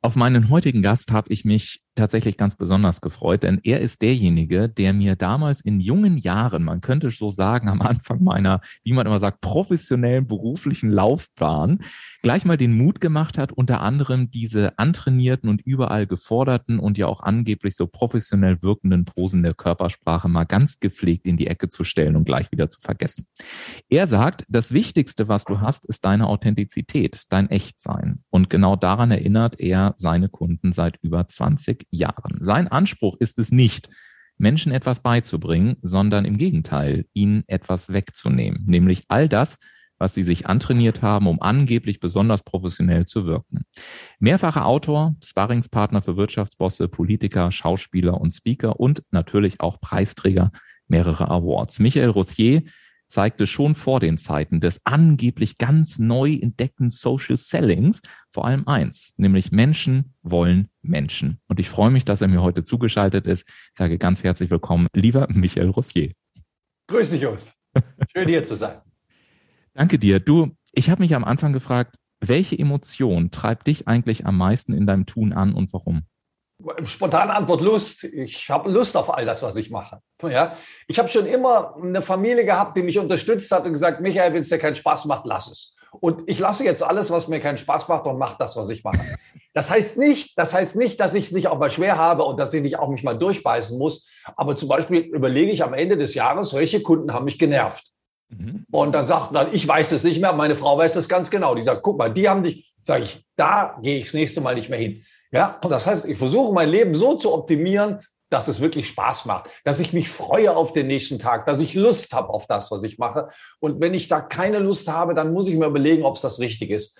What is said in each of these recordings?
Auf meinen heutigen Gast habe ich mich tatsächlich ganz besonders gefreut, denn er ist derjenige, der mir damals in jungen Jahren, man könnte so sagen, am Anfang meiner, wie man immer sagt, professionellen beruflichen Laufbahn, gleich mal den Mut gemacht hat, unter anderem diese antrainierten und überall geforderten und ja auch angeblich so professionell wirkenden Posen der Körpersprache mal ganz gepflegt in die Ecke zu stellen und gleich wieder zu vergessen. Er sagt, das Wichtigste, was du hast, ist deine Authentizität, dein Echtsein. Und genau daran erinnert er seine Kunden seit über 20 Jahren. Sein Anspruch ist es nicht, Menschen etwas beizubringen, sondern im Gegenteil, ihnen etwas wegzunehmen, nämlich all das, was sie sich antrainiert haben, um angeblich besonders professionell zu wirken. Mehrfacher Autor, Sparringspartner für Wirtschaftsbosse, Politiker, Schauspieler und Speaker und natürlich auch Preisträger mehrerer Awards. Michael Rossier zeigte schon vor den Zeiten des angeblich ganz neu entdeckten Social Sellings vor allem eins, nämlich Menschen wollen Menschen. Und ich freue mich, dass er mir heute zugeschaltet ist. Ich sage ganz herzlich willkommen, lieber Michael Rossier. Grüß dich, Ulf. Schön hier zu sein. Danke dir. Du, ich habe mich am Anfang gefragt, welche Emotion treibt dich eigentlich am meisten in deinem Tun an und warum? Spontane Antwort Lust. Ich habe Lust auf all das, was ich mache. Ja, ich habe schon immer eine Familie gehabt, die mich unterstützt hat und gesagt, Michael, wenn es dir keinen Spaß macht, lass es. Und ich lasse jetzt alles, was mir keinen Spaß macht und mache das, was ich mache. Das heißt nicht, das heißt nicht, dass ich es nicht auch mal schwer habe und dass ich nicht auch mich mal durchbeißen muss. Aber zum Beispiel überlege ich am Ende des Jahres, welche Kunden haben mich genervt. Mhm. Und dann sagt dann, ich weiß das nicht mehr, meine Frau weiß das ganz genau. Die sagt, guck mal, die haben dich, sage ich, da gehe ich das nächste Mal nicht mehr hin. Ja, und das heißt, ich versuche mein Leben so zu optimieren, dass es wirklich Spaß macht, dass ich mich freue auf den nächsten Tag, dass ich Lust habe auf das, was ich mache. Und wenn ich da keine Lust habe, dann muss ich mir überlegen, ob es das richtig ist.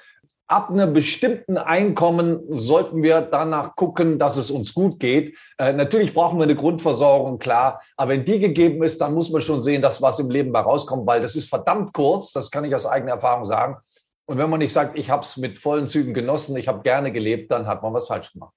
Ab einem bestimmten Einkommen sollten wir danach gucken, dass es uns gut geht. Äh, natürlich brauchen wir eine Grundversorgung, klar. Aber wenn die gegeben ist, dann muss man schon sehen, dass was im Leben bei rauskommt, weil das ist verdammt kurz. Das kann ich aus eigener Erfahrung sagen. Und wenn man nicht sagt, ich habe es mit vollen Zügen genossen, ich habe gerne gelebt, dann hat man was falsch gemacht.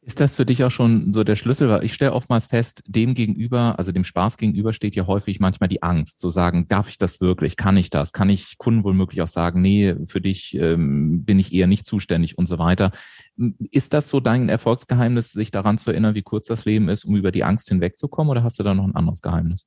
Ist das für dich auch schon so der Schlüssel? Weil ich stelle oftmals fest, dem gegenüber, also dem Spaß gegenüber steht ja häufig manchmal die Angst, zu sagen, darf ich das wirklich? Kann ich das? Kann ich Kunden wohl möglich auch sagen, nee, für dich ähm, bin ich eher nicht zuständig und so weiter. Ist das so dein Erfolgsgeheimnis, sich daran zu erinnern, wie kurz das Leben ist, um über die Angst hinwegzukommen? Oder hast du da noch ein anderes Geheimnis?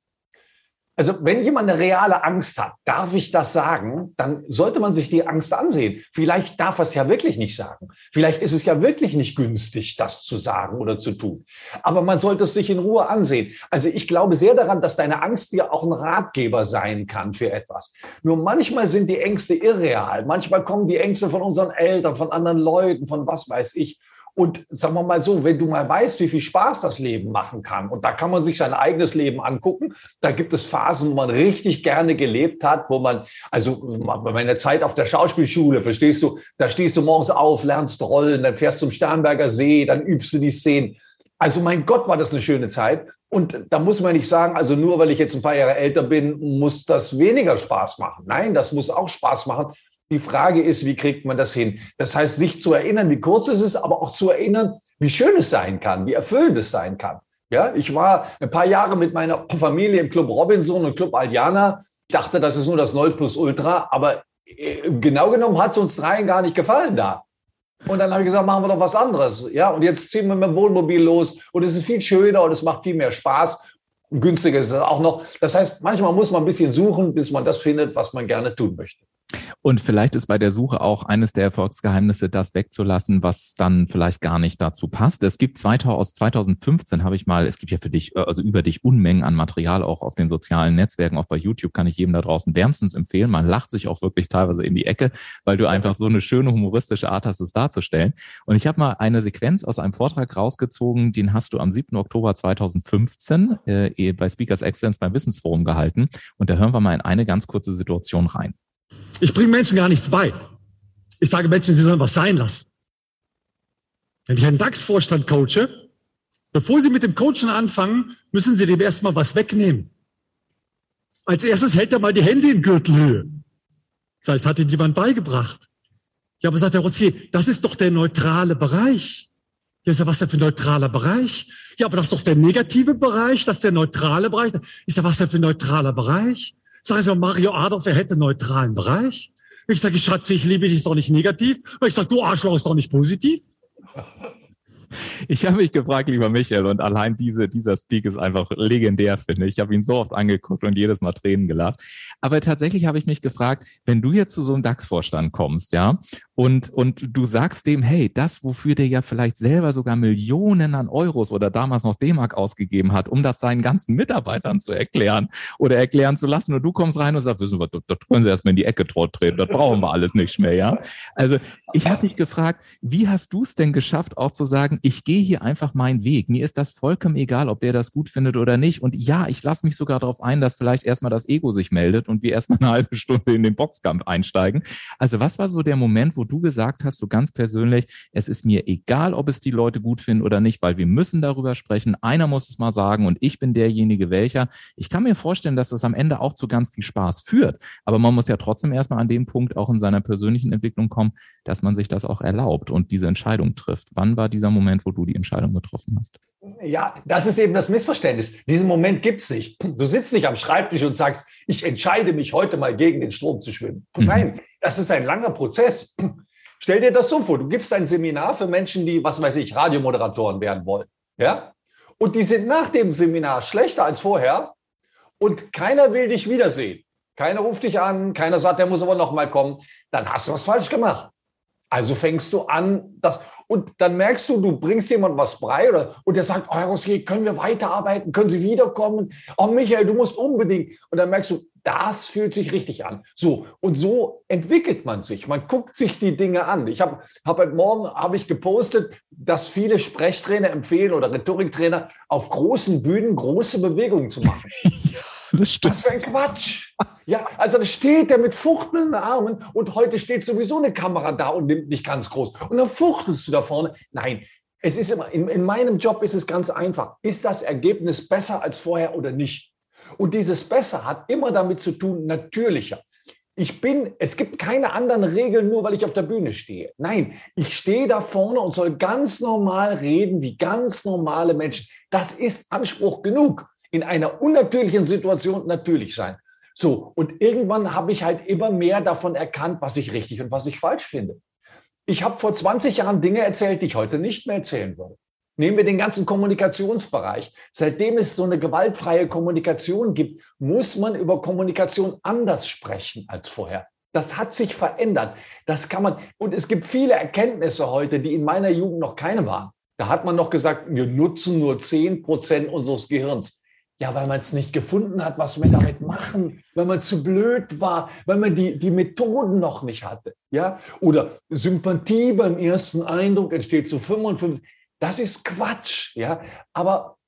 Also wenn jemand eine reale Angst hat, darf ich das sagen, dann sollte man sich die Angst ansehen. Vielleicht darf er es ja wirklich nicht sagen. Vielleicht ist es ja wirklich nicht günstig, das zu sagen oder zu tun. Aber man sollte es sich in Ruhe ansehen. Also ich glaube sehr daran, dass deine Angst dir auch ein Ratgeber sein kann für etwas. Nur manchmal sind die Ängste irreal. Manchmal kommen die Ängste von unseren Eltern, von anderen Leuten, von was weiß ich. Und sagen wir mal so, wenn du mal weißt, wie viel Spaß das Leben machen kann, und da kann man sich sein eigenes Leben angucken, da gibt es Phasen, wo man richtig gerne gelebt hat, wo man, also bei meiner Zeit auf der Schauspielschule, verstehst du, da stehst du morgens auf, lernst rollen, dann fährst zum Starnberger See, dann übst du die Szenen. Also mein Gott, war das eine schöne Zeit. Und da muss man nicht sagen, also nur weil ich jetzt ein paar Jahre älter bin, muss das weniger Spaß machen. Nein, das muss auch Spaß machen. Die Frage ist, wie kriegt man das hin? Das heißt, sich zu erinnern, wie kurz es ist, aber auch zu erinnern, wie schön es sein kann, wie erfüllend es sein kann. Ja, ich war ein paar Jahre mit meiner Familie im Club Robinson und Club Aldiana. Ich dachte, das ist nur das Ultra, aber äh, genau genommen hat es uns dreien gar nicht gefallen da. Und dann habe ich gesagt, machen wir doch was anderes. Ja, und jetzt ziehen wir mit dem Wohnmobil los und es ist viel schöner und es macht viel mehr Spaß. günstiger ist es auch noch. Das heißt, manchmal muss man ein bisschen suchen, bis man das findet, was man gerne tun möchte. Und vielleicht ist bei der Suche auch eines der Erfolgsgeheimnisse, das wegzulassen, was dann vielleicht gar nicht dazu passt. Es gibt 2000, aus 2015 habe ich mal, es gibt ja für dich, also über dich Unmengen an Material auch auf den sozialen Netzwerken, auch bei YouTube kann ich jedem da draußen wärmstens empfehlen. Man lacht sich auch wirklich teilweise in die Ecke, weil du einfach so eine schöne humoristische Art hast, es darzustellen. Und ich habe mal eine Sequenz aus einem Vortrag rausgezogen, den hast du am 7. Oktober 2015 äh, bei Speakers Excellence beim Wissensforum gehalten. Und da hören wir mal in eine ganz kurze Situation rein. Ich bringe Menschen gar nichts bei. Ich sage Menschen, sie sollen was sein lassen. Wenn ich einen DAX-Vorstand coache, bevor sie mit dem Coachen anfangen, müssen sie dem erstmal was wegnehmen. Als erstes hält er mal die Hände in Gürtelhöhe. Das heißt, hat ihnen jemand beigebracht. Ja, aber sagt der Rossier, das ist doch der neutrale Bereich. Ja, ist ja was denn für ein neutraler Bereich? Ja, aber das ist doch der negative Bereich, das ist der neutrale Bereich. Ich sage, was denn für ein neutraler Bereich? Sag ich so, Mario Adolf, er hätte einen neutralen Bereich. Ich sage, Schatze, ich liebe dich doch nicht negativ. Und ich sage, du Arschloch ist doch nicht positiv. Ich habe mich gefragt, lieber Michael, und allein diese, dieser Speak ist einfach legendär, finde ich. Ich habe ihn so oft angeguckt und jedes Mal Tränen gelacht. Aber tatsächlich habe ich mich gefragt, wenn du jetzt zu so einem DAX-Vorstand kommst, ja, und, und du sagst dem, hey, das, wofür der ja vielleicht selber sogar Millionen an Euros oder damals noch D-Mark ausgegeben hat, um das seinen ganzen Mitarbeitern zu erklären oder erklären zu lassen, und du kommst rein und sagst, wissen wir, das können sie erstmal in die Ecke treten, das brauchen wir alles nicht mehr, ja. Also ich habe mich gefragt, wie hast du es denn geschafft, auch zu sagen, ich gehe hier einfach meinen Weg. Mir ist das vollkommen egal, ob der das gut findet oder nicht. Und ja, ich lasse mich sogar darauf ein, dass vielleicht erstmal das Ego sich meldet und wir erstmal eine halbe Stunde in den Boxkampf einsteigen. Also was war so der Moment, wo du gesagt hast, so ganz persönlich, es ist mir egal, ob es die Leute gut finden oder nicht, weil wir müssen darüber sprechen. Einer muss es mal sagen und ich bin derjenige, welcher. Ich kann mir vorstellen, dass das am Ende auch zu ganz viel Spaß führt. Aber man muss ja trotzdem erstmal an dem Punkt auch in seiner persönlichen Entwicklung kommen, dass man sich das auch erlaubt und diese Entscheidung trifft. Wann war dieser Moment, wo du die Entscheidung getroffen hast? Ja, das ist eben das Missverständnis. Diesen Moment gibt es nicht. Du sitzt nicht am Schreibtisch und sagst, ich entscheide mich heute mal gegen den Strom zu schwimmen. Mhm. Das ist ein langer Prozess. Stell dir das so vor, du gibst ein Seminar für Menschen, die, was weiß ich, Radiomoderatoren werden wollen. Ja? Und die sind nach dem Seminar schlechter als vorher und keiner will dich wiedersehen. Keiner ruft dich an, keiner sagt, der muss aber noch mal kommen. Dann hast du was falsch gemacht. Also fängst du an, das, und dann merkst du, du bringst jemand was bei oder, und der sagt, oh, Herr Rossier, können wir weiterarbeiten? Können Sie wiederkommen? Oh, Michael, du musst unbedingt. Und dann merkst du, das fühlt sich richtig an. So, und so entwickelt man sich. Man guckt sich die Dinge an. Ich habe hab heute Morgen habe ich gepostet, dass viele Sprechtrainer empfehlen oder Rhetoriktrainer auf großen Bühnen große Bewegungen zu machen. Das. Was für ein Quatsch. Ja, also da steht er mit fuchtelnden Armen und heute steht sowieso eine Kamera da und nimmt dich ganz groß. Und dann fuchtelst du da vorne. Nein, es ist immer, in, in meinem Job ist es ganz einfach. Ist das Ergebnis besser als vorher oder nicht? Und dieses besser hat immer damit zu tun, natürlicher. Ich bin, es gibt keine anderen Regeln, nur weil ich auf der Bühne stehe. Nein, ich stehe da vorne und soll ganz normal reden, wie ganz normale Menschen. Das ist Anspruch genug in einer unnatürlichen Situation natürlich sein. So, und irgendwann habe ich halt immer mehr davon erkannt, was ich richtig und was ich falsch finde. Ich habe vor 20 Jahren Dinge erzählt, die ich heute nicht mehr erzählen würde. Nehmen wir den ganzen Kommunikationsbereich. Seitdem es so eine gewaltfreie Kommunikation gibt, muss man über Kommunikation anders sprechen als vorher. Das hat sich verändert. Das kann man, und es gibt viele Erkenntnisse heute, die in meiner Jugend noch keine waren. Da hat man noch gesagt, wir nutzen nur 10 Prozent unseres Gehirns. Ja, weil man es nicht gefunden hat, was wir damit machen, weil man zu blöd war, weil man die, die Methoden noch nicht hatte. Ja? Oder Sympathie beim ersten Eindruck entsteht zu 55. Das ist Quatsch. Ja? Aber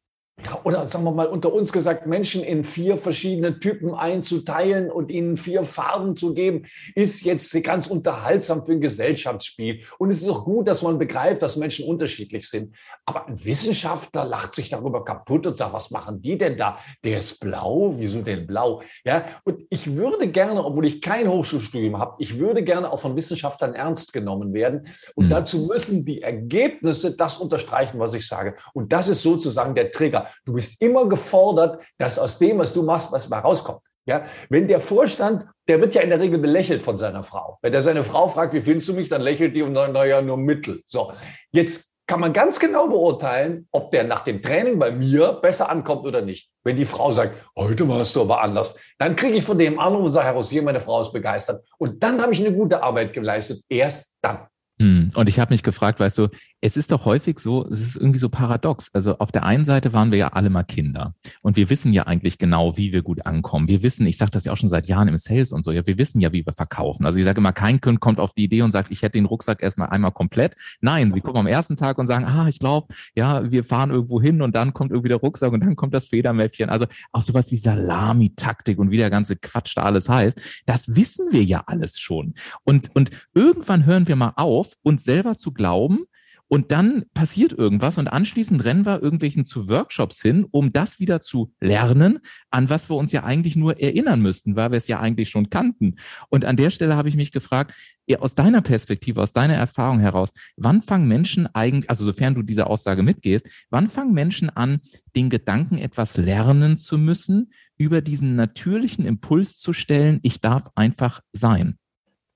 ja, oder sagen wir mal unter uns gesagt, Menschen in vier verschiedene Typen einzuteilen und ihnen vier Farben zu geben, ist jetzt ganz unterhaltsam für ein Gesellschaftsspiel. Und es ist auch gut, dass man begreift, dass Menschen unterschiedlich sind. Aber ein Wissenschaftler lacht sich darüber kaputt und sagt, was machen die denn da? Der ist blau, wieso denn blau? Ja, und ich würde gerne, obwohl ich kein Hochschulstudium habe, ich würde gerne auch von Wissenschaftlern ernst genommen werden. Und mhm. dazu müssen die Ergebnisse das unterstreichen, was ich sage. Und das ist sozusagen der Trigger. Du bist immer gefordert, dass aus dem, was du machst, was mal rauskommt. Ja, wenn der Vorstand, der wird ja in der Regel belächelt von seiner Frau. Wenn er seine Frau fragt, wie findest du mich, dann lächelt die und dann, naja, nur Mittel. So, jetzt kann man ganz genau beurteilen, ob der nach dem Training bei mir besser ankommt oder nicht. Wenn die Frau sagt, heute warst du aber anders, dann kriege ich von dem Anruf und sage, Herr Rossier, meine Frau ist begeistert. Und dann habe ich eine gute Arbeit geleistet. Erst dann. Hm. Hm. Und ich habe mich gefragt, weißt du, es ist doch häufig so, es ist irgendwie so paradox. Also auf der einen Seite waren wir ja alle mal Kinder und wir wissen ja eigentlich genau, wie wir gut ankommen. Wir wissen, ich sage das ja auch schon seit Jahren im Sales und so, ja, wir wissen ja, wie wir verkaufen. Also ich sage immer, kein Kind kommt auf die Idee und sagt, ich hätte den Rucksack erstmal einmal komplett. Nein, sie kommen am ersten Tag und sagen, ah, ich glaube, ja, wir fahren irgendwo hin und dann kommt irgendwie der Rucksack und dann kommt das Federmäppchen. Also auch sowas wie Salami-Taktik und wie der ganze Quatsch da alles heißt, das wissen wir ja alles schon. Und, und irgendwann hören wir mal auf, uns selber zu glauben, und dann passiert irgendwas und anschließend rennen wir irgendwelchen zu Workshops hin, um das wieder zu lernen, an was wir uns ja eigentlich nur erinnern müssten, weil wir es ja eigentlich schon kannten. Und an der Stelle habe ich mich gefragt, aus deiner Perspektive, aus deiner Erfahrung heraus, wann fangen Menschen eigentlich, also sofern du diese Aussage mitgehst, wann fangen Menschen an, den Gedanken etwas lernen zu müssen, über diesen natürlichen Impuls zu stellen, ich darf einfach sein?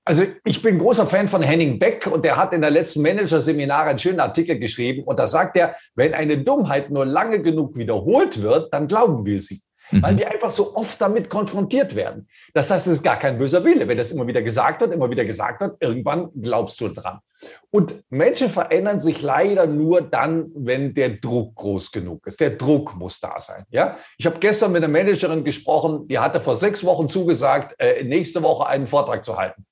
Also ich bin großer Fan von Henning Beck und der hat in der letzten Manager-Seminar einen schönen Artikel geschrieben und da sagt er, wenn eine Dummheit nur lange genug wiederholt wird, dann glauben wir sie. Mhm. Weil wir einfach so oft damit konfrontiert werden. Das heißt, es ist gar kein böser Wille. Wenn das immer wieder gesagt wird, immer wieder gesagt wird, irgendwann glaubst du dran. Und Menschen verändern sich leider nur dann, wenn der Druck groß genug ist. Der Druck muss da sein. Ja, ich habe gestern mit einer Managerin gesprochen, die hatte vor sechs Wochen zugesagt, äh, nächste Woche einen Vortrag zu halten.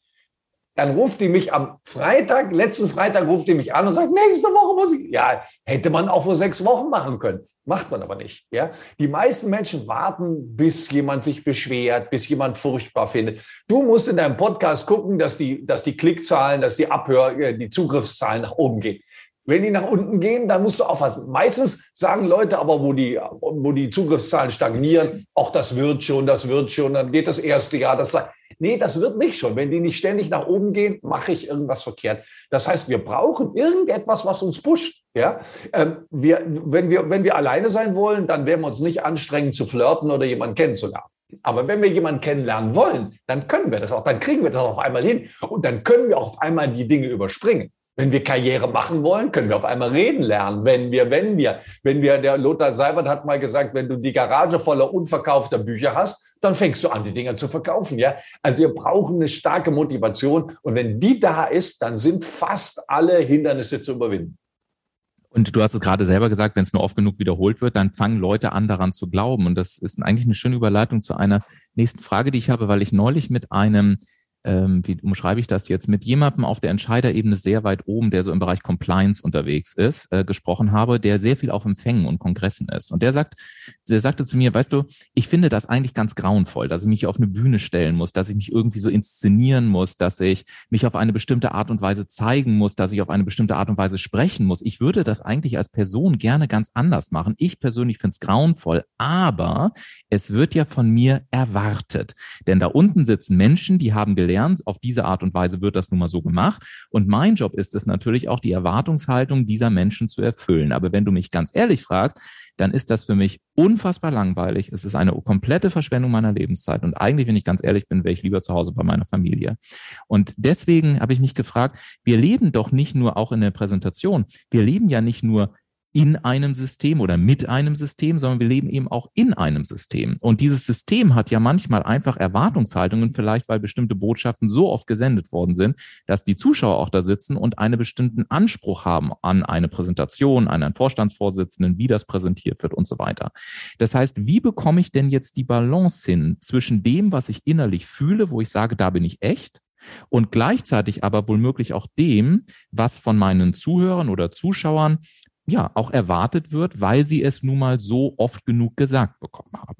Dann ruft die mich am Freitag, letzten Freitag ruft die mich an und sagt, nächste Woche muss ich. Ja, hätte man auch vor sechs Wochen machen können. Macht man aber nicht. Ja? Die meisten Menschen warten, bis jemand sich beschwert, bis jemand furchtbar findet. Du musst in deinem Podcast gucken, dass die, dass die Klickzahlen, dass die Abhör, äh, die Zugriffszahlen nach oben gehen. Wenn die nach unten gehen, dann musst du aufpassen. Meistens sagen Leute aber, wo die, wo die Zugriffszahlen stagnieren, auch das wird schon, das wird schon, dann geht das erste Jahr, das sei. Nee, das wird nicht schon. Wenn die nicht ständig nach oben gehen, mache ich irgendwas verkehrt. Das heißt, wir brauchen irgendetwas, was uns pusht. Ja, ähm, wir, wenn wir, wenn wir alleine sein wollen, dann werden wir uns nicht anstrengen zu flirten oder jemanden kennenzulernen. Aber wenn wir jemanden kennenlernen wollen, dann können wir das auch, dann kriegen wir das auf einmal hin und dann können wir auch auf einmal die Dinge überspringen. Wenn wir Karriere machen wollen, können wir auf einmal reden lernen. Wenn wir, wenn wir, wenn wir, der Lothar Seibert hat mal gesagt, wenn du die Garage voller unverkaufter Bücher hast, dann fängst du an, die Dinger zu verkaufen, ja. Also wir brauchen eine starke Motivation. Und wenn die da ist, dann sind fast alle Hindernisse zu überwinden. Und du hast es gerade selber gesagt, wenn es nur oft genug wiederholt wird, dann fangen Leute an, daran zu glauben. Und das ist eigentlich eine schöne Überleitung zu einer nächsten Frage, die ich habe, weil ich neulich mit einem ähm, wie umschreibe ich das jetzt, mit jemandem auf der Entscheiderebene sehr weit oben, der so im Bereich Compliance unterwegs ist, äh, gesprochen habe, der sehr viel auf Empfängen und Kongressen ist. Und der sagt, der sagte zu mir, weißt du, ich finde das eigentlich ganz grauenvoll, dass ich mich auf eine Bühne stellen muss, dass ich mich irgendwie so inszenieren muss, dass ich mich auf eine bestimmte Art und Weise zeigen muss, dass ich auf eine bestimmte Art und Weise sprechen muss. Ich würde das eigentlich als Person gerne ganz anders machen. Ich persönlich finde es grauenvoll, aber es wird ja von mir erwartet. Denn da unten sitzen Menschen, die haben gelernt. Auf diese Art und Weise wird das nun mal so gemacht. Und mein Job ist es natürlich auch, die Erwartungshaltung dieser Menschen zu erfüllen. Aber wenn du mich ganz ehrlich fragst, dann ist das für mich unfassbar langweilig. Es ist eine komplette Verschwendung meiner Lebenszeit. Und eigentlich, wenn ich ganz ehrlich bin, wäre ich lieber zu Hause bei meiner Familie. Und deswegen habe ich mich gefragt, wir leben doch nicht nur auch in der Präsentation. Wir leben ja nicht nur in einem System oder mit einem System, sondern wir leben eben auch in einem System. Und dieses System hat ja manchmal einfach Erwartungshaltungen, vielleicht weil bestimmte Botschaften so oft gesendet worden sind, dass die Zuschauer auch da sitzen und einen bestimmten Anspruch haben an eine Präsentation, an einen Vorstandsvorsitzenden, wie das präsentiert wird und so weiter. Das heißt, wie bekomme ich denn jetzt die Balance hin zwischen dem, was ich innerlich fühle, wo ich sage, da bin ich echt, und gleichzeitig aber wohl auch dem, was von meinen Zuhörern oder Zuschauern ja auch erwartet wird, weil sie es nun mal so oft genug gesagt bekommen haben.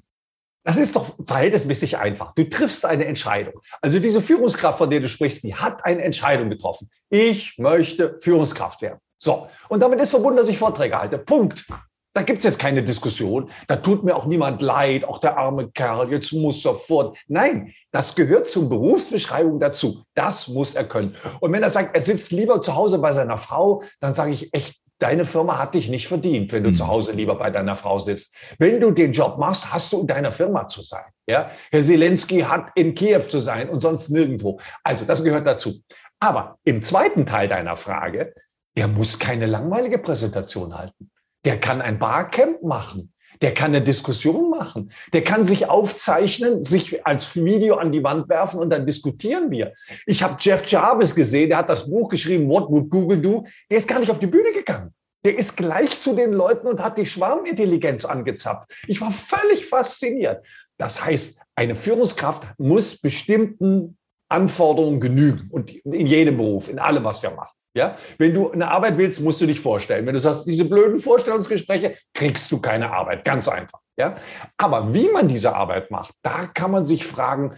Das ist doch verhältnismäßig einfach. Du triffst eine Entscheidung. Also diese Führungskraft, von der du sprichst, die hat eine Entscheidung getroffen. Ich möchte Führungskraft werden. So, und damit ist verbunden, dass ich Vorträge halte. Punkt. Da gibt es jetzt keine Diskussion. Da tut mir auch niemand leid, auch der arme Kerl, jetzt muss er fort. Nein, das gehört zur Berufsbeschreibung dazu. Das muss er können. Und wenn er sagt, er sitzt lieber zu Hause bei seiner Frau, dann sage ich echt, Deine Firma hat dich nicht verdient, wenn du mhm. zu Hause lieber bei deiner Frau sitzt. Wenn du den Job machst, hast du in deiner Firma zu sein. Ja? Herr Zelensky hat in Kiew zu sein und sonst nirgendwo. Also das gehört dazu. Aber im zweiten Teil deiner Frage, der muss keine langweilige Präsentation halten. Der kann ein Barcamp machen. Der kann eine Diskussion machen. Der kann sich aufzeichnen, sich als Video an die Wand werfen und dann diskutieren wir. Ich habe Jeff Jarvis gesehen, der hat das Buch geschrieben, What Would Google Do? Der ist gar nicht auf die Bühne gegangen. Der ist gleich zu den Leuten und hat die Schwarmintelligenz angezapft. Ich war völlig fasziniert. Das heißt, eine Führungskraft muss bestimmten Anforderungen genügen und in jedem Beruf, in allem, was wir machen. Ja, wenn du eine Arbeit willst, musst du dich vorstellen. Wenn du sagst, diese blöden Vorstellungsgespräche, kriegst du keine Arbeit. Ganz einfach. Ja, aber wie man diese Arbeit macht, da kann man sich fragen.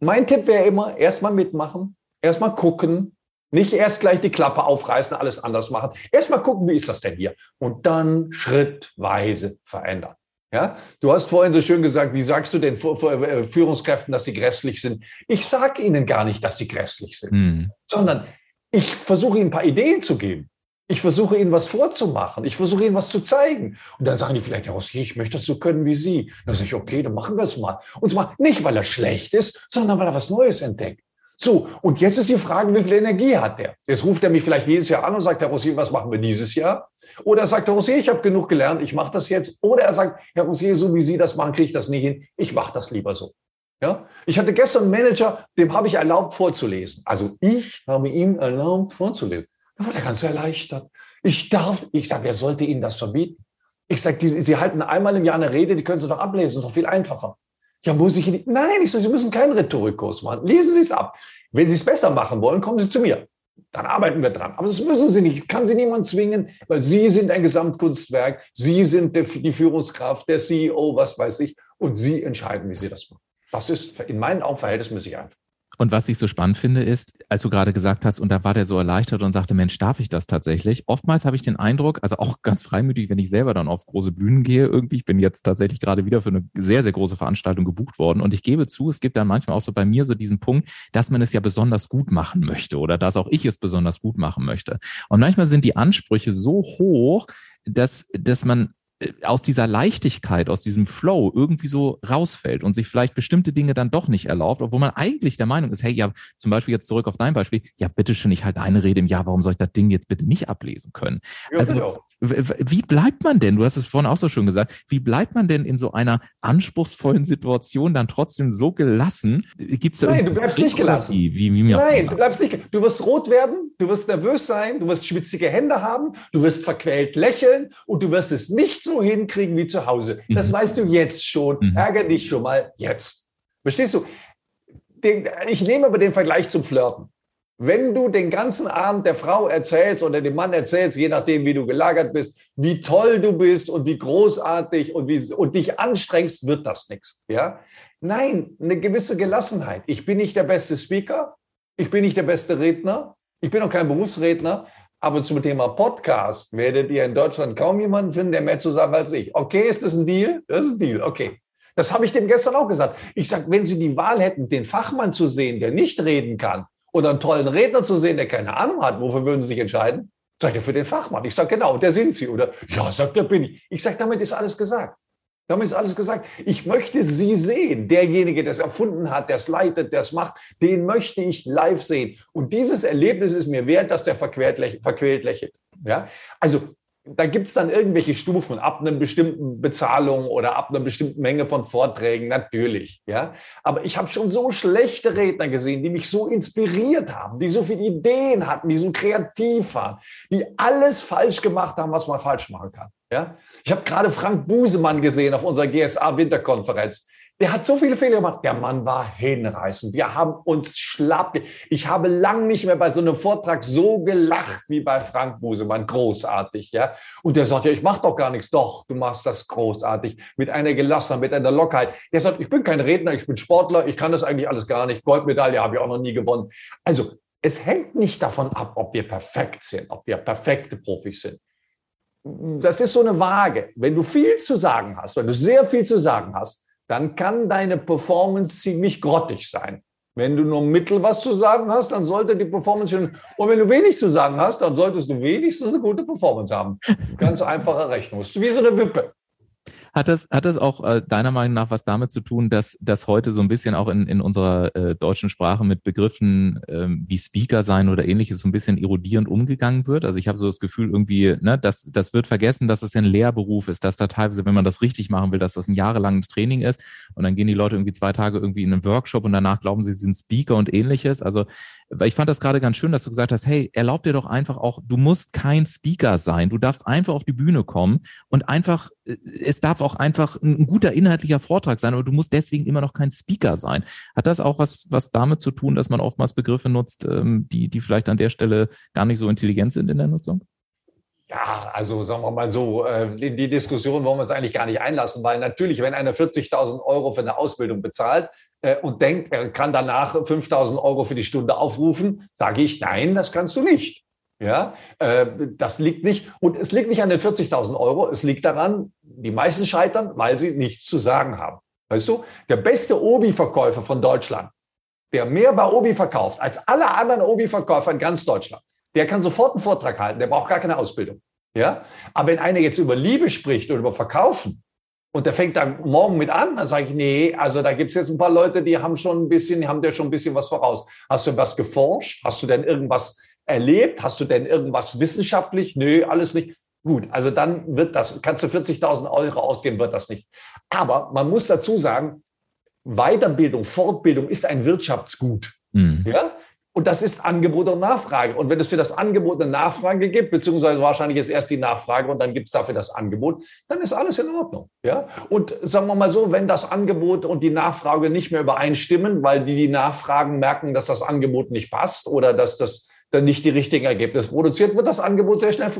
Mein Tipp wäre immer, erstmal mitmachen, erstmal gucken, nicht erst gleich die Klappe aufreißen, alles anders machen. Erstmal gucken, wie ist das denn hier? Und dann schrittweise verändern. Ja, du hast vorhin so schön gesagt, wie sagst du den äh, Führungskräften, dass sie grässlich sind? Ich sage ihnen gar nicht, dass sie grässlich sind, hm. sondern ich versuche ihnen ein paar Ideen zu geben. Ich versuche ihnen was vorzumachen. Ich versuche ihnen was zu zeigen. Und dann sagen die vielleicht, Herr Rossi, ich möchte das so können wie Sie. Dann sage ich, okay, dann machen wir es mal. Und zwar nicht, weil er schlecht ist, sondern weil er was Neues entdeckt. So, und jetzt ist die Frage, wie viel Energie hat der? Jetzt ruft er mich vielleicht jedes Jahr an und sagt, Herr Rossi, was machen wir dieses Jahr? Oder er sagt, Herr Rosier, ich habe genug gelernt, ich mache das jetzt. Oder er sagt, Herr Rosier, so wie Sie das machen, kriege ich das nicht hin. Ich mache das lieber so. Ja? Ich hatte gestern einen Manager, dem habe ich erlaubt vorzulesen. Also ich habe ihm erlaubt vorzulesen. Da war er ganz erleichtert. Ich darf, ich sage, wer sollte Ihnen das verbieten? Ich sage, Sie halten einmal im Jahr eine Rede, die können Sie doch ablesen, ist doch viel einfacher. Ja, muss ich nicht? Nein, ich so, Sie müssen keinen Rhetorikkurs machen. Lesen Sie es ab. Wenn Sie es besser machen wollen, kommen Sie zu mir dann arbeiten wir dran. Aber das müssen Sie nicht. Kann Sie niemand zwingen, weil Sie sind ein Gesamtkunstwerk. Sie sind die Führungskraft, der CEO, was weiß ich. Und Sie entscheiden, wie Sie das machen. Das ist in meinen Augen verhältnismäßig einfach. Und was ich so spannend finde, ist, als du gerade gesagt hast, und da war der so erleichtert und sagte, Mensch, darf ich das tatsächlich? Oftmals habe ich den Eindruck, also auch ganz freimütig, wenn ich selber dann auf große Bühnen gehe, irgendwie, ich bin jetzt tatsächlich gerade wieder für eine sehr, sehr große Veranstaltung gebucht worden. Und ich gebe zu, es gibt dann manchmal auch so bei mir so diesen Punkt, dass man es ja besonders gut machen möchte oder dass auch ich es besonders gut machen möchte. Und manchmal sind die Ansprüche so hoch, dass, dass man aus dieser Leichtigkeit, aus diesem Flow irgendwie so rausfällt und sich vielleicht bestimmte Dinge dann doch nicht erlaubt, obwohl man eigentlich der Meinung ist, hey, ja, zum Beispiel jetzt zurück auf dein Beispiel, ja, bitteschön, ich halte eine Rede im Jahr, warum soll ich das Ding jetzt bitte nicht ablesen können? Ja, also, genau. Wie bleibt man denn, du hast es vorhin auch so schön gesagt, wie bleibt man denn in so einer anspruchsvollen Situation dann trotzdem so gelassen? Gibt's da Nein, du bleibst nicht gelassen. Wie, wie, wie Nein, du bleibst nicht, du wirst rot werden, du wirst nervös sein, du wirst schwitzige Hände haben, du wirst verquält lächeln und du wirst es nicht so so hinkriegen wie zu Hause. Das mhm. weißt du jetzt schon. Mhm. Ärger dich schon mal jetzt. Verstehst du? Den, ich nehme aber den Vergleich zum Flirten. Wenn du den ganzen Abend der Frau erzählst oder dem Mann erzählst, je nachdem, wie du gelagert bist, wie toll du bist und wie großartig und, wie, und dich anstrengst, wird das nichts. Ja? Nein, eine gewisse Gelassenheit. Ich bin nicht der beste Speaker, ich bin nicht der beste Redner, ich bin auch kein Berufsredner, aber zum Thema Podcast werdet ihr in Deutschland kaum jemanden finden, der mehr zu sagen als ich. Okay, ist das ein Deal? Das ist ein Deal, okay. Das habe ich dem gestern auch gesagt. Ich sage, wenn Sie die Wahl hätten, den Fachmann zu sehen, der nicht reden kann, oder einen tollen Redner zu sehen, der keine Ahnung hat, wofür würden Sie sich entscheiden? Sagt er für den Fachmann. Ich sage, genau, der sind Sie. Oder ja, sagt er, bin ich. Ich sage, damit ist alles gesagt. Damit ist alles gesagt. Ich möchte Sie sehen. Derjenige, der es erfunden hat, der es leitet, der es macht, den möchte ich live sehen. Und dieses Erlebnis ist mir wert, dass der verquält, lächelt. Ja? Also da gibt es dann irgendwelche Stufen ab einer bestimmten Bezahlung oder ab einer bestimmten Menge von Vorträgen, natürlich. Ja? Aber ich habe schon so schlechte Redner gesehen, die mich so inspiriert haben, die so viele Ideen hatten, die so kreativ waren, die alles falsch gemacht haben, was man falsch machen kann. Ja? Ich habe gerade Frank Busemann gesehen auf unserer GSA-Winterkonferenz. Der hat so viele Fehler gemacht. Der Mann war hinreißend. Wir haben uns schlapp. Ich habe lang nicht mehr bei so einem Vortrag so gelacht wie bei Frank Busemann. Großartig, ja. Und der sagt, ja, ich mache doch gar nichts. Doch, du machst das großartig. Mit einer Gelassenheit, mit einer Lockerheit. Der sagt, ich bin kein Redner, ich bin Sportler, ich kann das eigentlich alles gar nicht. Goldmedaille habe ich auch noch nie gewonnen. Also, es hängt nicht davon ab, ob wir perfekt sind, ob wir perfekte Profis sind. Das ist so eine Waage. Wenn du viel zu sagen hast, wenn du sehr viel zu sagen hast, dann kann deine Performance ziemlich grottig sein. Wenn du nur mittel was zu sagen hast, dann sollte die Performance schon. Und wenn du wenig zu sagen hast, dann solltest du wenigstens eine gute Performance haben. Ganz einfache Rechnung. Ist wie so eine Wippe. Hat das, hat das auch äh, deiner Meinung nach was damit zu tun, dass, dass heute so ein bisschen auch in, in unserer äh, deutschen Sprache mit Begriffen ähm, wie Speaker sein oder ähnliches so ein bisschen erodierend umgegangen wird? Also ich habe so das Gefühl irgendwie, ne, dass das wird vergessen, dass es ja ein Lehrberuf ist, dass da teilweise, wenn man das richtig machen will, dass das ein jahrelanges Training ist und dann gehen die Leute irgendwie zwei Tage irgendwie in einen Workshop und danach glauben sie, sie sind Speaker und ähnliches. Also weil ich fand das gerade ganz schön, dass du gesagt hast, hey, erlaub dir doch einfach auch, du musst kein Speaker sein, du darfst einfach auf die Bühne kommen und einfach, äh, es darf auch einfach ein guter inhaltlicher Vortrag sein, aber du musst deswegen immer noch kein Speaker sein. Hat das auch was, was damit zu tun, dass man oftmals Begriffe nutzt, ähm, die, die vielleicht an der Stelle gar nicht so intelligent sind in der Nutzung? Ja, also sagen wir mal so, in äh, die Diskussion wollen wir uns eigentlich gar nicht einlassen, weil natürlich, wenn einer 40.000 Euro für eine Ausbildung bezahlt, äh, und denkt, er kann danach 5000 Euro für die Stunde aufrufen, sage ich, nein, das kannst du nicht. Ja, äh, das liegt nicht, und es liegt nicht an den 40.000 Euro, es liegt daran, die meisten scheitern, weil sie nichts zu sagen haben. Weißt du, der beste Obi-Verkäufer von Deutschland, der mehr bei Obi verkauft als alle anderen Obi-Verkäufer in ganz Deutschland, der kann sofort einen Vortrag halten, der braucht gar keine Ausbildung. Ja, aber wenn einer jetzt über Liebe spricht oder über Verkaufen, und der fängt dann morgen mit an, dann sage ich, nee, also da gibt es jetzt ein paar Leute, die haben schon ein bisschen, die haben dir schon ein bisschen was voraus. Hast du was geforscht? Hast du denn irgendwas erlebt? Hast du denn irgendwas wissenschaftlich? Nö, alles nicht. Gut, also dann wird das, kannst du 40.000 Euro ausgeben, wird das nicht. Aber man muss dazu sagen, Weiterbildung, Fortbildung ist ein Wirtschaftsgut. Mhm. Ja? Und das ist Angebot und Nachfrage. Und wenn es für das Angebot eine Nachfrage gibt, beziehungsweise wahrscheinlich ist erst die Nachfrage und dann gibt es dafür das Angebot, dann ist alles in Ordnung. Ja? Und sagen wir mal so, wenn das Angebot und die Nachfrage nicht mehr übereinstimmen, weil die, die nachfragen, merken, dass das Angebot nicht passt oder dass das dann nicht die richtigen Ergebnisse produziert, wird das Angebot sehr schnell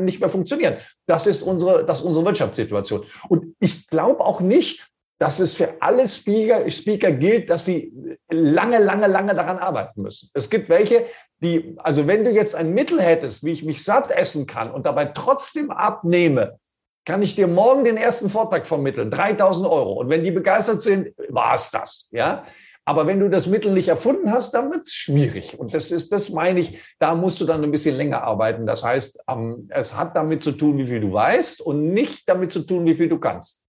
nicht mehr funktionieren. Das ist unsere, das ist unsere Wirtschaftssituation. Und ich glaube auch nicht, dass es für alle Speaker, Speaker gilt, dass sie lange, lange, lange daran arbeiten müssen. Es gibt welche, die, also wenn du jetzt ein Mittel hättest, wie ich mich satt essen kann und dabei trotzdem abnehme, kann ich dir morgen den ersten Vortrag vermitteln, 3000 Euro. Und wenn die begeistert sind, war es das, ja. Aber wenn du das Mittel nicht erfunden hast, dann wird es schwierig. Und das ist, das meine ich, da musst du dann ein bisschen länger arbeiten. Das heißt, es hat damit zu tun, wie viel du weißt und nicht damit zu tun, wie viel du kannst.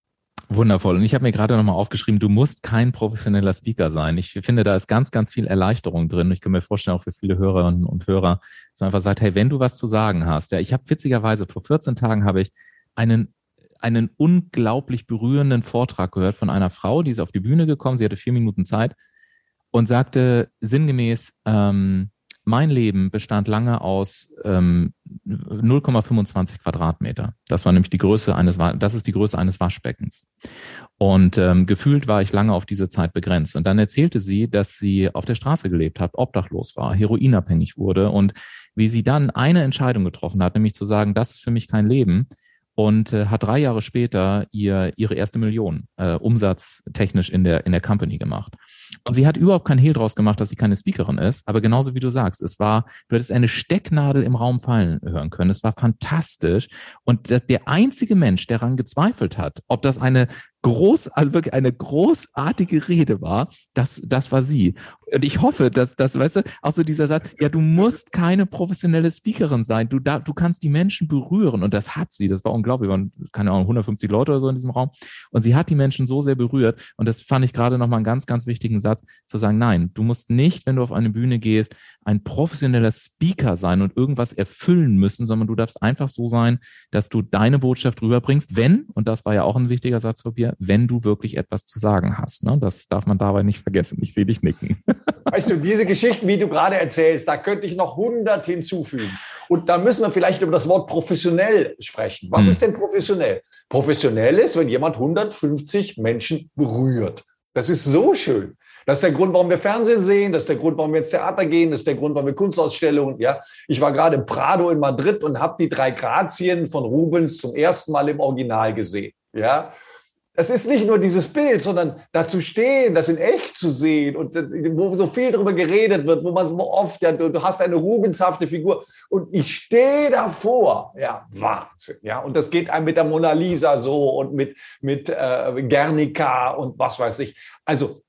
Wundervoll. Und ich habe mir gerade nochmal aufgeschrieben, du musst kein professioneller Speaker sein. Ich finde, da ist ganz, ganz viel Erleichterung drin. Ich kann mir vorstellen, auch für viele Hörerinnen und Hörer, dass man einfach sagt, hey, wenn du was zu sagen hast, ja, ich habe witzigerweise vor 14 Tagen habe ich einen einen unglaublich berührenden Vortrag gehört von einer Frau, die ist auf die Bühne gekommen, sie hatte vier Minuten Zeit und sagte sinngemäß, ähm, mein Leben bestand lange aus ähm, 0,25 Quadratmeter. Das war nämlich die Größe eines, das ist die Größe eines Waschbeckens. Und ähm, gefühlt war ich lange auf diese Zeit begrenzt. Und dann erzählte sie, dass sie auf der Straße gelebt hat, obdachlos war, heroinabhängig wurde und wie sie dann eine Entscheidung getroffen hat, nämlich zu sagen, das ist für mich kein Leben und äh, hat drei Jahre später ihr ihre erste Million äh, umsatztechnisch in der in der Company gemacht. Und sie hat überhaupt keinen Hehl draus gemacht, dass sie keine Speakerin ist, aber genauso wie du sagst, es war, du hättest eine Stecknadel im Raum fallen hören können. Es war fantastisch. Und der einzige Mensch, der daran gezweifelt hat, ob das eine groß, also wirklich eine großartige Rede war, das, das war sie. Und ich hoffe, dass das, weißt du, auch so dieser Satz, ja, du musst keine professionelle Speakerin sein, du, da, du kannst die Menschen berühren. Und das hat sie, das war unglaublich, waren, keine Ahnung, 150 Leute oder so in diesem Raum. Und sie hat die Menschen so sehr berührt. Und das fand ich gerade nochmal einen ganz, ganz wichtigen Satz, zu sagen, nein, du musst nicht, wenn du auf eine Bühne gehst, ein professioneller Speaker sein und irgendwas erfüllen müssen, sondern du darfst einfach so sein, dass du deine Botschaft rüberbringst, wenn, und das war ja auch ein wichtiger Satz von dir, wenn du wirklich etwas zu sagen hast. Ne? Das darf man dabei nicht vergessen. Ich sehe dich nicken. Weißt du, diese Geschichten, wie du gerade erzählst, da könnte ich noch 100 hinzufügen. Und da müssen wir vielleicht über das Wort professionell sprechen. Was hm. ist denn professionell? Professionell ist, wenn jemand 150 Menschen berührt. Das ist so schön. Das ist der Grund, warum wir Fernsehen sehen. Das ist der Grund, warum wir ins Theater gehen. Das ist der Grund, warum wir Kunstausstellungen. Ja, ich war gerade im Prado in Madrid und habe die drei Grazien von Rubens zum ersten Mal im Original gesehen. Ja, es ist nicht nur dieses Bild, sondern dazu stehen, das in echt zu sehen und äh, wo so viel darüber geredet wird, wo man so oft, ja, du, du hast eine Rubenshafte Figur und ich stehe davor. Ja, Wahnsinn. Ja, und das geht einem mit der Mona Lisa so und mit, mit äh, Guernica und was weiß ich. Also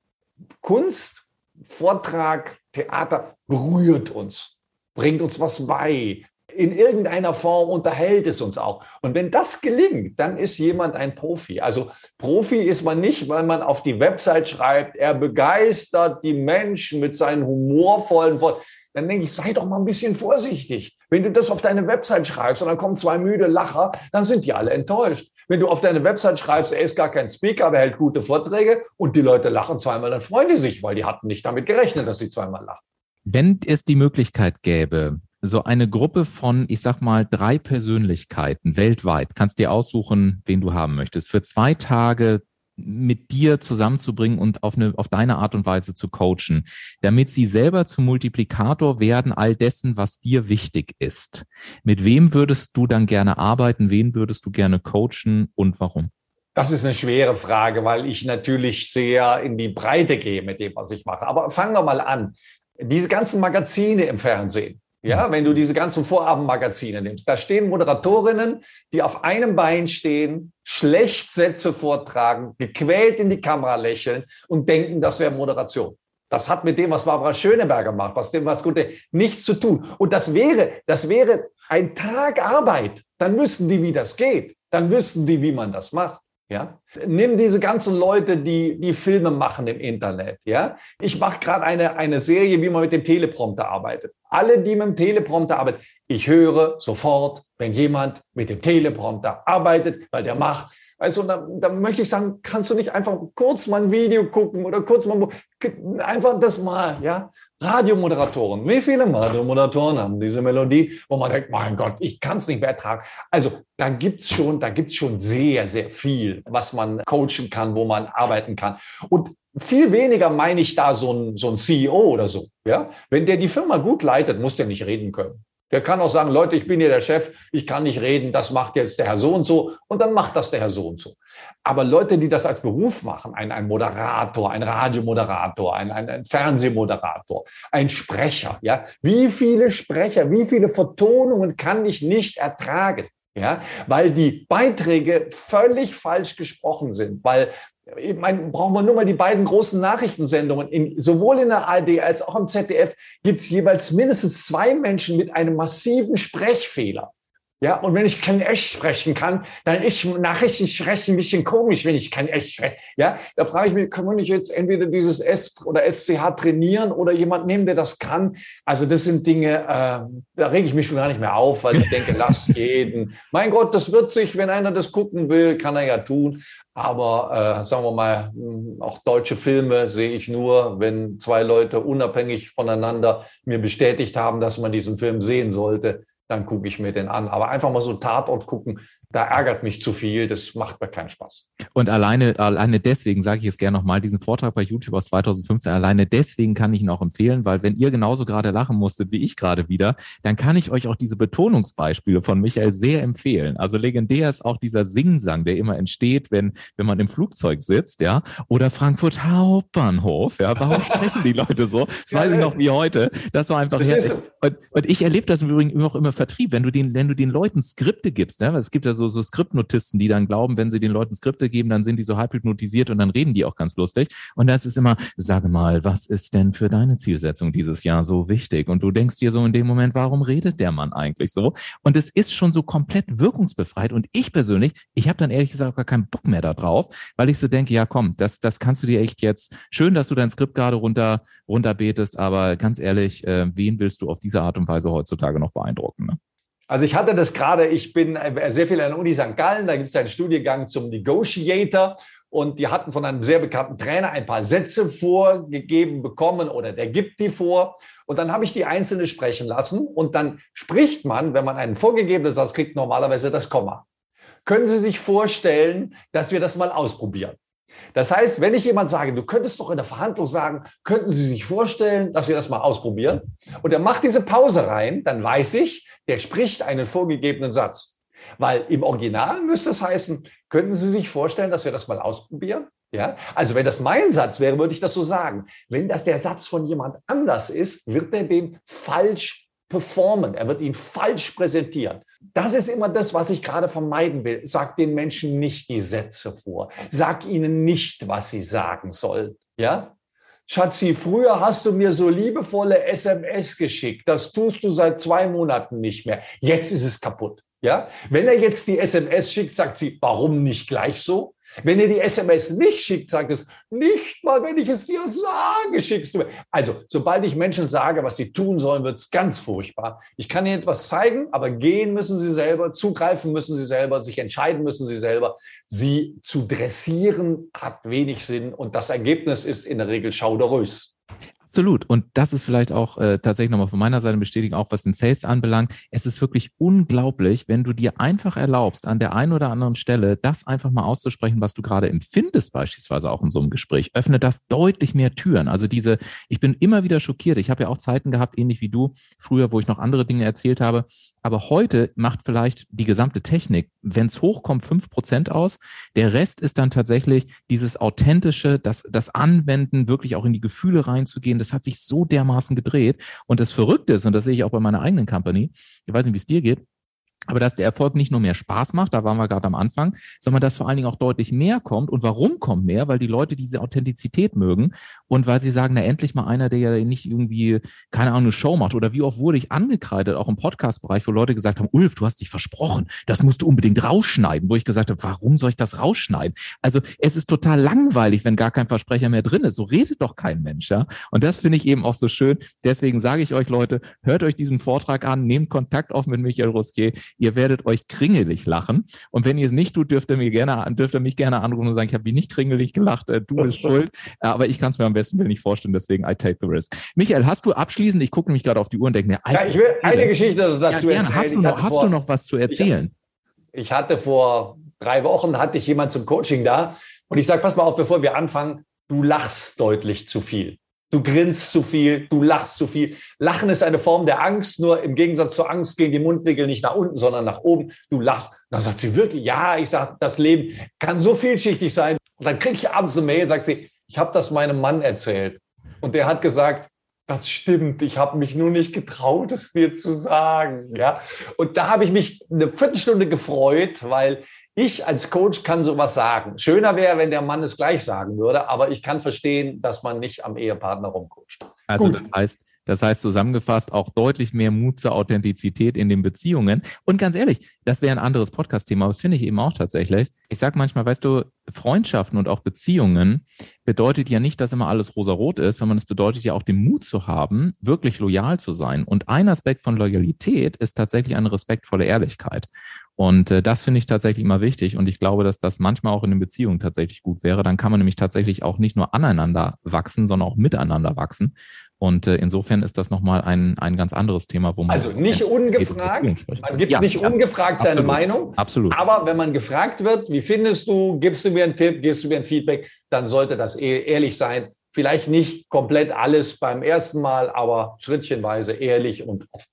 Kunst, Vortrag, Theater berührt uns, bringt uns was bei, in irgendeiner Form unterhält es uns auch. Und wenn das gelingt, dann ist jemand ein Profi. Also Profi ist man nicht, weil man auf die Website schreibt, er begeistert die Menschen mit seinen humorvollen Worten. Dann denke ich, sei doch mal ein bisschen vorsichtig. Wenn du das auf deine Website schreibst und dann kommen zwei müde Lacher, dann sind die alle enttäuscht. Wenn du auf deine Website schreibst, er ist gar kein Speaker, aber er hält gute Vorträge und die Leute lachen zweimal, dann freuen die sich, weil die hatten nicht damit gerechnet, dass sie zweimal lachen. Wenn es die Möglichkeit gäbe, so eine Gruppe von, ich sag mal, drei Persönlichkeiten weltweit, kannst dir aussuchen, wen du haben möchtest, für zwei Tage mit dir zusammenzubringen und auf, eine, auf deine Art und Weise zu coachen, damit sie selber zum Multiplikator werden all dessen, was dir wichtig ist. Mit wem würdest du dann gerne arbeiten? Wen würdest du gerne coachen und warum? Das ist eine schwere Frage, weil ich natürlich sehr in die Breite gehe mit dem, was ich mache. Aber fangen wir mal an. Diese ganzen Magazine im Fernsehen, ja, wenn du diese ganzen Vorabendmagazine nimmst, da stehen Moderatorinnen, die auf einem Bein stehen, schlecht Sätze vortragen, gequält in die Kamera lächeln und denken, das wäre Moderation. Das hat mit dem, was Barbara Schöneberger macht, was dem was Gute, nichts zu tun. Und das wäre, das wäre ein Tag Arbeit. Dann wüssten die, wie das geht. Dann wüssten die, wie man das macht. Ja? Nimm diese ganzen Leute, die, die Filme machen im Internet. Ja? Ich mache gerade eine, eine Serie, wie man mit dem Teleprompter arbeitet. Alle, die mit dem Teleprompter arbeiten, ich höre sofort, wenn jemand mit dem Teleprompter arbeitet, weil der macht. Also da, da möchte ich sagen, kannst du nicht einfach kurz mal ein Video gucken oder kurz mal einfach das mal, ja? Radiomoderatoren. Wie viele Radiomoderatoren haben diese Melodie, wo man denkt, mein Gott, ich kann es nicht mehr ertragen. Also da gibt's schon, da gibt's schon sehr, sehr viel, was man coachen kann, wo man arbeiten kann. Und viel weniger meine ich da so ein, so ein CEO oder so. Ja, wenn der die Firma gut leitet, muss der nicht reden können. Der kann auch sagen, Leute, ich bin hier der Chef, ich kann nicht reden, das macht jetzt der Herr so und so und dann macht das der Herr so und so. Aber Leute, die das als Beruf machen, ein, ein Moderator, ein Radiomoderator, ein, ein, ein Fernsehmoderator, ein Sprecher, ja, wie viele Sprecher, wie viele Vertonungen kann ich nicht ertragen? Ja, weil die Beiträge völlig falsch gesprochen sind, weil ich meine, brauchen wir nur mal die beiden großen Nachrichtensendungen. In, sowohl in der ARD als auch im ZDF gibt es jeweils mindestens zwei Menschen mit einem massiven Sprechfehler. Ja, und wenn ich kein Echt sprechen kann, dann ist Nachrichten sprechen ein bisschen komisch, wenn ich kein Echt spreche. Ja, da frage ich mich, kann man nicht jetzt entweder dieses S oder SCH trainieren oder jemand nehmen, der das kann? Also das sind Dinge, äh, da rege ich mich schon gar nicht mehr auf, weil ich denke, lass jeden. Mein Gott, das wird sich, wenn einer das gucken will, kann er ja tun. Aber äh, sagen wir mal, hm, auch deutsche Filme sehe ich nur, wenn zwei Leute unabhängig voneinander mir bestätigt haben, dass man diesen Film sehen sollte dann gucke ich mir den an. Aber einfach mal so Tatort gucken, da ärgert mich zu viel, das macht mir keinen Spaß. Und alleine, alleine deswegen sage ich es gerne nochmal, diesen Vortrag bei YouTube aus 2015, alleine deswegen kann ich ihn auch empfehlen, weil wenn ihr genauso gerade lachen musstet wie ich gerade wieder, dann kann ich euch auch diese Betonungsbeispiele von Michael sehr empfehlen. Also legendär ist auch dieser Singsang, der immer entsteht, wenn, wenn man im Flugzeug sitzt, ja, oder Frankfurt Hauptbahnhof, ja, warum sprechen die Leute so? Das weiß ich noch wie heute. Das war einfach, her und, und ich erlebe das im Übrigen auch immer Vertrieb, wenn du den, wenn du den Leuten Skripte gibst, ja, es gibt ja so so, so Skriptnotisten, die dann glauben, wenn sie den Leuten Skripte geben, dann sind die so halb hypnotisiert und dann reden die auch ganz lustig. Und das ist immer, sage mal, was ist denn für deine Zielsetzung dieses Jahr so wichtig? Und du denkst dir so in dem Moment, warum redet der Mann eigentlich so? Und es ist schon so komplett wirkungsbefreit. Und ich persönlich, ich habe dann ehrlich gesagt gar keinen Bock mehr da drauf, weil ich so denke, ja komm, das, das kannst du dir echt jetzt, schön, dass du dein Skript gerade runter, runterbetest, aber ganz ehrlich, äh, wen willst du auf diese Art und Weise heutzutage noch beeindrucken? Ne? Also ich hatte das gerade, ich bin äh, sehr viel an der Uni St. Gallen, da gibt es einen Studiengang zum Negotiator und die hatten von einem sehr bekannten Trainer ein paar Sätze vorgegeben bekommen oder der gibt die vor. Und dann habe ich die einzelne sprechen lassen und dann spricht man, wenn man einen vorgegebenen Satz kriegt, normalerweise das Komma. Können Sie sich vorstellen, dass wir das mal ausprobieren? Das heißt, wenn ich jemand sage, du könntest doch in der Verhandlung sagen, könnten Sie sich vorstellen, dass wir das mal ausprobieren? Und er macht diese Pause rein, dann weiß ich, der spricht einen vorgegebenen Satz. Weil im Original müsste es heißen, könnten Sie sich vorstellen, dass wir das mal ausprobieren? Ja, also wenn das mein Satz wäre, würde ich das so sagen. Wenn das der Satz von jemand anders ist, wird er den falsch performen. Er wird ihn falsch präsentieren. Das ist immer das, was ich gerade vermeiden will. Sag den Menschen nicht die Sätze vor. Sag ihnen nicht, was sie sagen sollen. Ja? Schatzi, früher hast du mir so liebevolle SMS geschickt. Das tust du seit zwei Monaten nicht mehr. Jetzt ist es kaputt. Ja? Wenn er jetzt die SMS schickt, sagt sie, warum nicht gleich so? Wenn ihr die SMS nicht schickt, sagt es, nicht mal, wenn ich es dir sage, schickst du mir. Also, sobald ich Menschen sage, was sie tun sollen, wird es ganz furchtbar. Ich kann ihnen etwas zeigen, aber gehen müssen sie selber, zugreifen müssen sie selber, sich entscheiden müssen sie selber. Sie zu dressieren hat wenig Sinn und das Ergebnis ist in der Regel schauderös. Absolut. Und das ist vielleicht auch äh, tatsächlich nochmal von meiner Seite bestätigen, auch was den Sales anbelangt. Es ist wirklich unglaublich, wenn du dir einfach erlaubst, an der einen oder anderen Stelle das einfach mal auszusprechen, was du gerade empfindest, beispielsweise auch in so einem Gespräch. Öffne das deutlich mehr Türen. Also diese, ich bin immer wieder schockiert. Ich habe ja auch Zeiten gehabt, ähnlich wie du, früher, wo ich noch andere Dinge erzählt habe, aber heute macht vielleicht die gesamte Technik, wenn es hochkommt, fünf Prozent aus. Der Rest ist dann tatsächlich dieses authentische, das, das Anwenden, wirklich auch in die Gefühle reinzugehen. Das hat sich so dermaßen gedreht. Und das Verrückte ist, und das sehe ich auch bei meiner eigenen Company, ich weiß nicht, wie es dir geht, aber dass der Erfolg nicht nur mehr Spaß macht, da waren wir gerade am Anfang, sondern dass vor allen Dingen auch deutlich mehr kommt. Und warum kommt mehr? Weil die Leute diese Authentizität mögen und weil sie sagen, na endlich mal einer, der ja nicht irgendwie, keine Ahnung, eine Show macht. Oder wie oft wurde ich angekreidet, auch im Podcast-Bereich, wo Leute gesagt haben, Ulf, du hast dich versprochen, das musst du unbedingt rausschneiden. Wo ich gesagt habe, warum soll ich das rausschneiden? Also es ist total langweilig, wenn gar kein Versprecher mehr drin ist. So redet doch kein Mensch, ja. Und das finde ich eben auch so schön. Deswegen sage ich euch, Leute, hört euch diesen Vortrag an, nehmt Kontakt auf mit Michael Rostier Ihr werdet euch kringelig lachen. Und wenn ihr es nicht tut, dürft ihr, mir gerne, dürft ihr mich gerne anrufen und sagen, ich habe mich nicht kringelig gelacht, äh, du bist schuld. Aber ich kann es mir am besten nicht vorstellen, deswegen I take the risk. Michael, hast du abschließend, ich gucke nämlich gerade auf die Uhr und denke mir, ja, ich will eine Geschichte dazu ja, erzählen. Hast, du noch, hast vor, du noch was zu erzählen? Ich, ich hatte vor drei Wochen, hatte ich jemand zum Coaching da und ich sage, pass mal auf, bevor wir anfangen, du lachst deutlich zu viel. Du grinst zu viel, du lachst zu viel. Lachen ist eine Form der Angst, nur im Gegensatz zur Angst gehen die Mundwinkel nicht nach unten, sondern nach oben. Du lachst. Dann sagt sie wirklich, ja, ich sage, das Leben kann so vielschichtig sein. Und dann kriege ich abends eine Mail, sagt sie, ich habe das meinem Mann erzählt. Und der hat gesagt, das stimmt, ich habe mich nur nicht getraut, es dir zu sagen. Ja? Und da habe ich mich eine Viertelstunde gefreut, weil ich als Coach kann sowas sagen. Schöner wäre, wenn der Mann es gleich sagen würde, aber ich kann verstehen, dass man nicht am Ehepartner rumcoacht. Also Gut. das heißt, das heißt zusammengefasst auch deutlich mehr Mut zur Authentizität in den Beziehungen. Und ganz ehrlich, das wäre ein anderes Podcast-Thema, aber das finde ich eben auch tatsächlich. Ich sage manchmal, weißt du, Freundschaften und auch Beziehungen bedeutet ja nicht, dass immer alles rosarot ist, sondern es bedeutet ja auch den Mut zu haben, wirklich loyal zu sein. Und ein Aspekt von Loyalität ist tatsächlich eine respektvolle Ehrlichkeit. Und äh, das finde ich tatsächlich immer wichtig. Und ich glaube, dass das manchmal auch in den Beziehungen tatsächlich gut wäre. Dann kann man nämlich tatsächlich auch nicht nur aneinander wachsen, sondern auch miteinander wachsen. Und äh, insofern ist das nochmal ein, ein ganz anderes Thema, wo man. Also nicht ungefragt, man gibt ja, nicht ja, ungefragt seine Meinung. Absolut. Aber wenn man gefragt wird, wie findest du, gibst du mir einen Tipp, gibst du mir ein Feedback, dann sollte das e-, ehrlich sein. Vielleicht nicht komplett alles beim ersten Mal, aber schrittchenweise ehrlich und offen.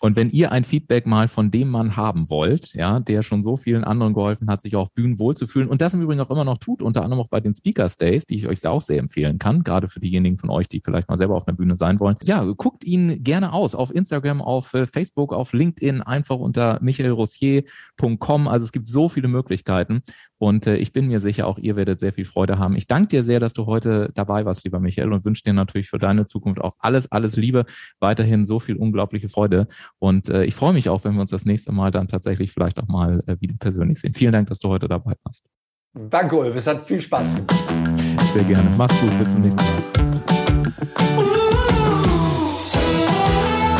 Und wenn ihr ein Feedback mal von dem Mann haben wollt, ja, der schon so vielen anderen geholfen hat, sich auf Bühnen wohlzufühlen und das im Übrigen auch immer noch tut, unter anderem auch bei den Speakers Days, die ich euch auch sehr empfehlen kann, gerade für diejenigen von euch, die vielleicht mal selber auf einer Bühne sein wollen. Ja, guckt ihn gerne aus auf Instagram, auf äh, Facebook, auf LinkedIn, einfach unter michaelrossier.com. Also es gibt so viele Möglichkeiten und äh, ich bin mir sicher, auch ihr werdet sehr viel Freude haben. Ich danke dir sehr, dass du heute dabei warst, lieber Michael, und wünsche dir natürlich für deine Zukunft auch alles, alles Liebe, weiterhin so viel unglaubliche Freude. Und äh, ich freue mich auch, wenn wir uns das nächste Mal dann tatsächlich vielleicht auch mal äh, wieder persönlich sehen. Vielen Dank, dass du heute dabei warst. Danke, Ulf. Es hat viel Spaß gemacht. Sehr gerne. Mach's gut. Bis zum nächsten Mal.